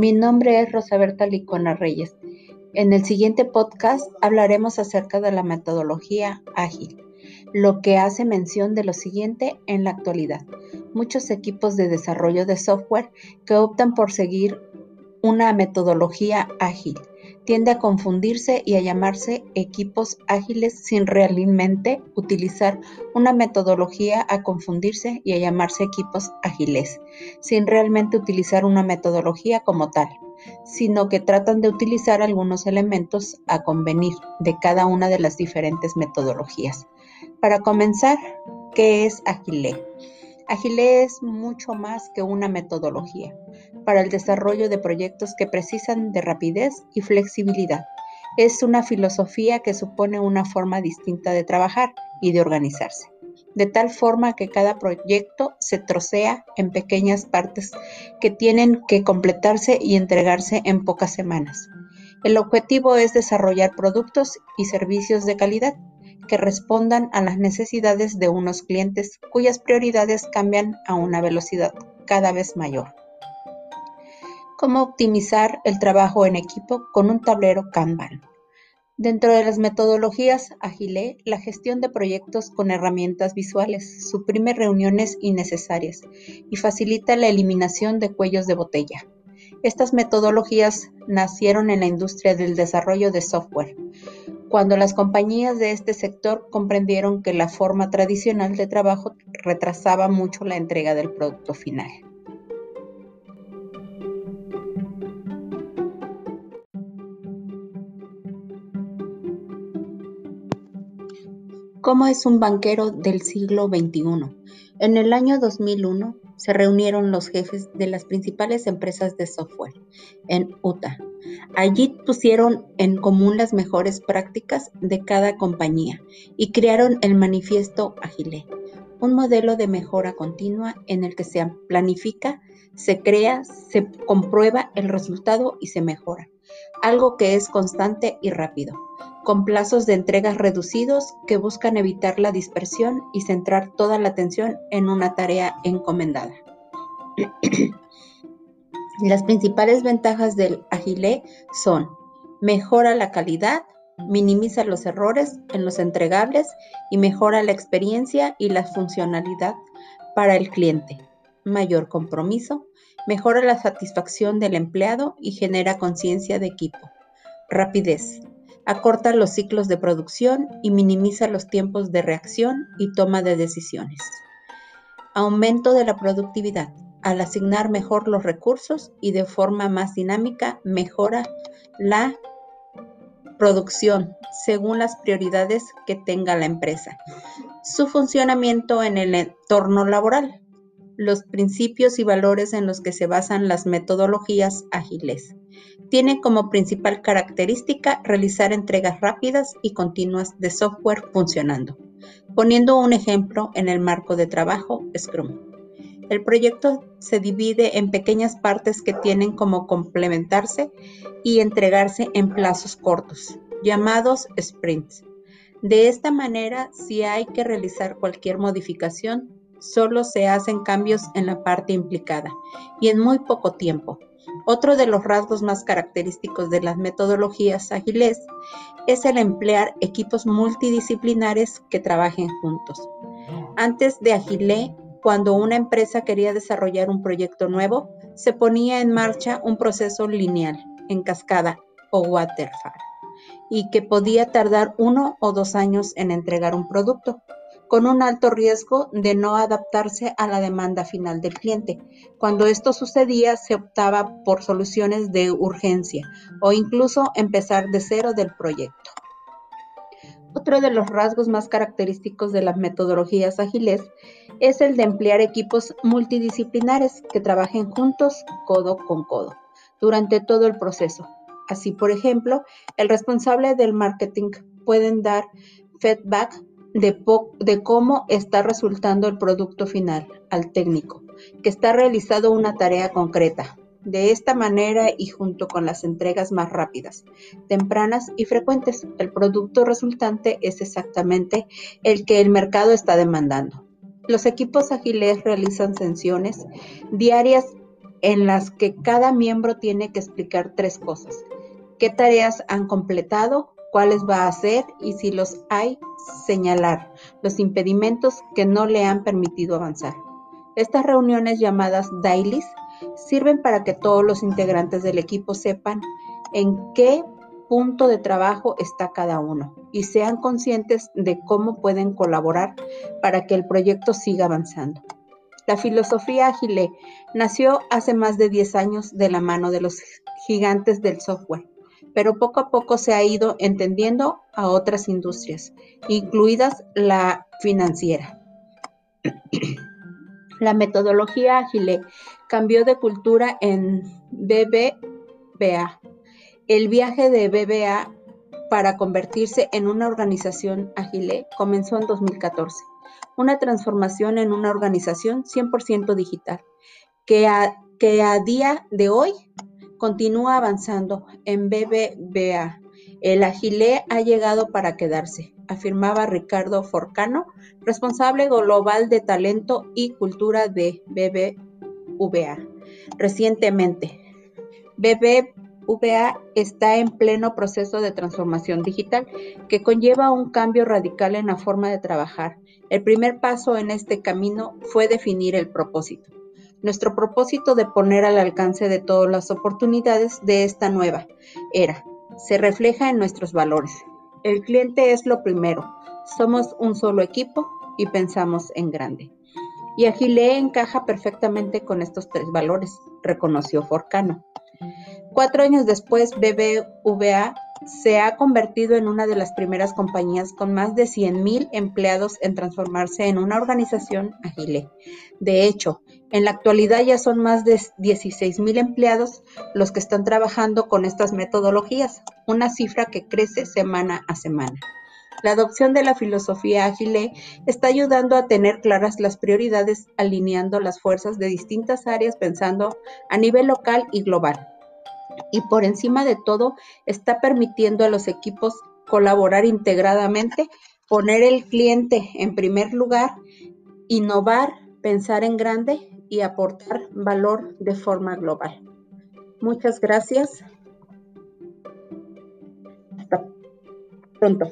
Mi nombre es Rosaberta Licona Reyes. En el siguiente podcast hablaremos acerca de la metodología ágil, lo que hace mención de lo siguiente en la actualidad. Muchos equipos de desarrollo de software que optan por seguir una metodología ágil tiende a confundirse y a llamarse equipos ágiles sin realmente utilizar una metodología, a confundirse y a llamarse equipos ágiles, sin realmente utilizar una metodología como tal, sino que tratan de utilizar algunos elementos a convenir de cada una de las diferentes metodologías. Para comenzar, ¿qué es Agile? Agile es mucho más que una metodología para el desarrollo de proyectos que precisan de rapidez y flexibilidad. Es una filosofía que supone una forma distinta de trabajar y de organizarse, de tal forma que cada proyecto se trocea en pequeñas partes que tienen que completarse y entregarse en pocas semanas. El objetivo es desarrollar productos y servicios de calidad que respondan a las necesidades de unos clientes cuyas prioridades cambian a una velocidad cada vez mayor. Cómo optimizar el trabajo en equipo con un tablero Kanban. Dentro de las metodologías Agile, la gestión de proyectos con herramientas visuales suprime reuniones innecesarias y facilita la eliminación de cuellos de botella. Estas metodologías nacieron en la industria del desarrollo de software, cuando las compañías de este sector comprendieron que la forma tradicional de trabajo retrasaba mucho la entrega del producto final. ¿Cómo es un banquero del siglo XXI? En el año 2001 se reunieron los jefes de las principales empresas de software en Utah. Allí pusieron en común las mejores prácticas de cada compañía y crearon el manifiesto Agile, un modelo de mejora continua en el que se planifica, se crea, se comprueba el resultado y se mejora, algo que es constante y rápido, con plazos de entregas reducidos que buscan evitar la dispersión y centrar toda la atención en una tarea encomendada. Las principales ventajas del Agile son mejora la calidad, minimiza los errores en los entregables y mejora la experiencia y la funcionalidad para el cliente. Mayor compromiso, mejora la satisfacción del empleado y genera conciencia de equipo. Rapidez, acorta los ciclos de producción y minimiza los tiempos de reacción y toma de decisiones. Aumento de la productividad al asignar mejor los recursos y de forma más dinámica mejora la producción según las prioridades que tenga la empresa. Su funcionamiento en el entorno laboral. Los principios y valores en los que se basan las metodologías ágiles. Tiene como principal característica realizar entregas rápidas y continuas de software funcionando. Poniendo un ejemplo en el marco de trabajo Scrum. El proyecto se divide en pequeñas partes que tienen como complementarse y entregarse en plazos cortos, llamados sprints. De esta manera, si hay que realizar cualquier modificación, solo se hacen cambios en la parte implicada y en muy poco tiempo. Otro de los rasgos más característicos de las metodologías ágiles es el emplear equipos multidisciplinares que trabajen juntos. Antes de Agile cuando una empresa quería desarrollar un proyecto nuevo, se ponía en marcha un proceso lineal, en cascada o waterfall, y que podía tardar uno o dos años en entregar un producto, con un alto riesgo de no adaptarse a la demanda final del cliente. Cuando esto sucedía, se optaba por soluciones de urgencia o incluso empezar de cero del proyecto. Otro de los rasgos más característicos de las metodologías ágiles es el de emplear equipos multidisciplinares que trabajen juntos codo con codo durante todo el proceso. Así, por ejemplo, el responsable del marketing pueden dar feedback de, cómo está resultando el producto final al técnico, que está realizando una tarea concreta, de esta manera y junto con las entregas más rápidas, tempranas y frecuentes, el producto resultante es exactamente el que el mercado está demandando. Los equipos ágiles realizan sesiones diarias en las que cada miembro tiene que explicar tres cosas. ¿Qué tareas han completado? ¿Cuáles va a hacer? Y si los hay, señalar los impedimentos que no le han permitido avanzar. Estas reuniones llamadas dailies sirven para que todos los integrantes del equipo sepan en qué punto de trabajo está cada uno y sean conscientes de cómo pueden colaborar para que el proyecto siga avanzando. La filosofía Agile nació hace más de 10 años de la mano de los gigantes del software, pero poco a poco se ha ido entendiendo a otras industrias, incluidas la financiera. La metodología Agile cambió de cultura en BBVA. El viaje de BBA para convertirse en una organización Agile comenzó en 2014 una transformación en una organización 100% digital, que a, que a día de hoy continúa avanzando en BBVA. El Agile ha llegado para quedarse, afirmaba Ricardo Forcano, responsable global de talento y cultura de BBVA. Recientemente, BBVA está en pleno proceso de transformación digital que conlleva un cambio radical en la forma de trabajar, el primer paso en este camino fue definir el propósito. Nuestro propósito de poner al alcance de todas las oportunidades de esta nueva era se refleja en nuestros valores. El cliente es lo primero. Somos un solo equipo y pensamos en grande. Y Agile encaja perfectamente con estos tres valores, reconoció Forcano. Cuatro años después, BBVA se ha convertido en una de las primeras compañías con más de 100.000 empleados en transformarse en una organización agile. De hecho, en la actualidad ya son más de 16.000 empleados los que están trabajando con estas metodologías, una cifra que crece semana a semana. La adopción de la filosofía agile está ayudando a tener claras las prioridades, alineando las fuerzas de distintas áreas pensando a nivel local y global y por encima de todo está permitiendo a los equipos colaborar integradamente, poner el cliente en primer lugar, innovar, pensar en grande y aportar valor de forma global. Muchas gracias. Hasta pronto.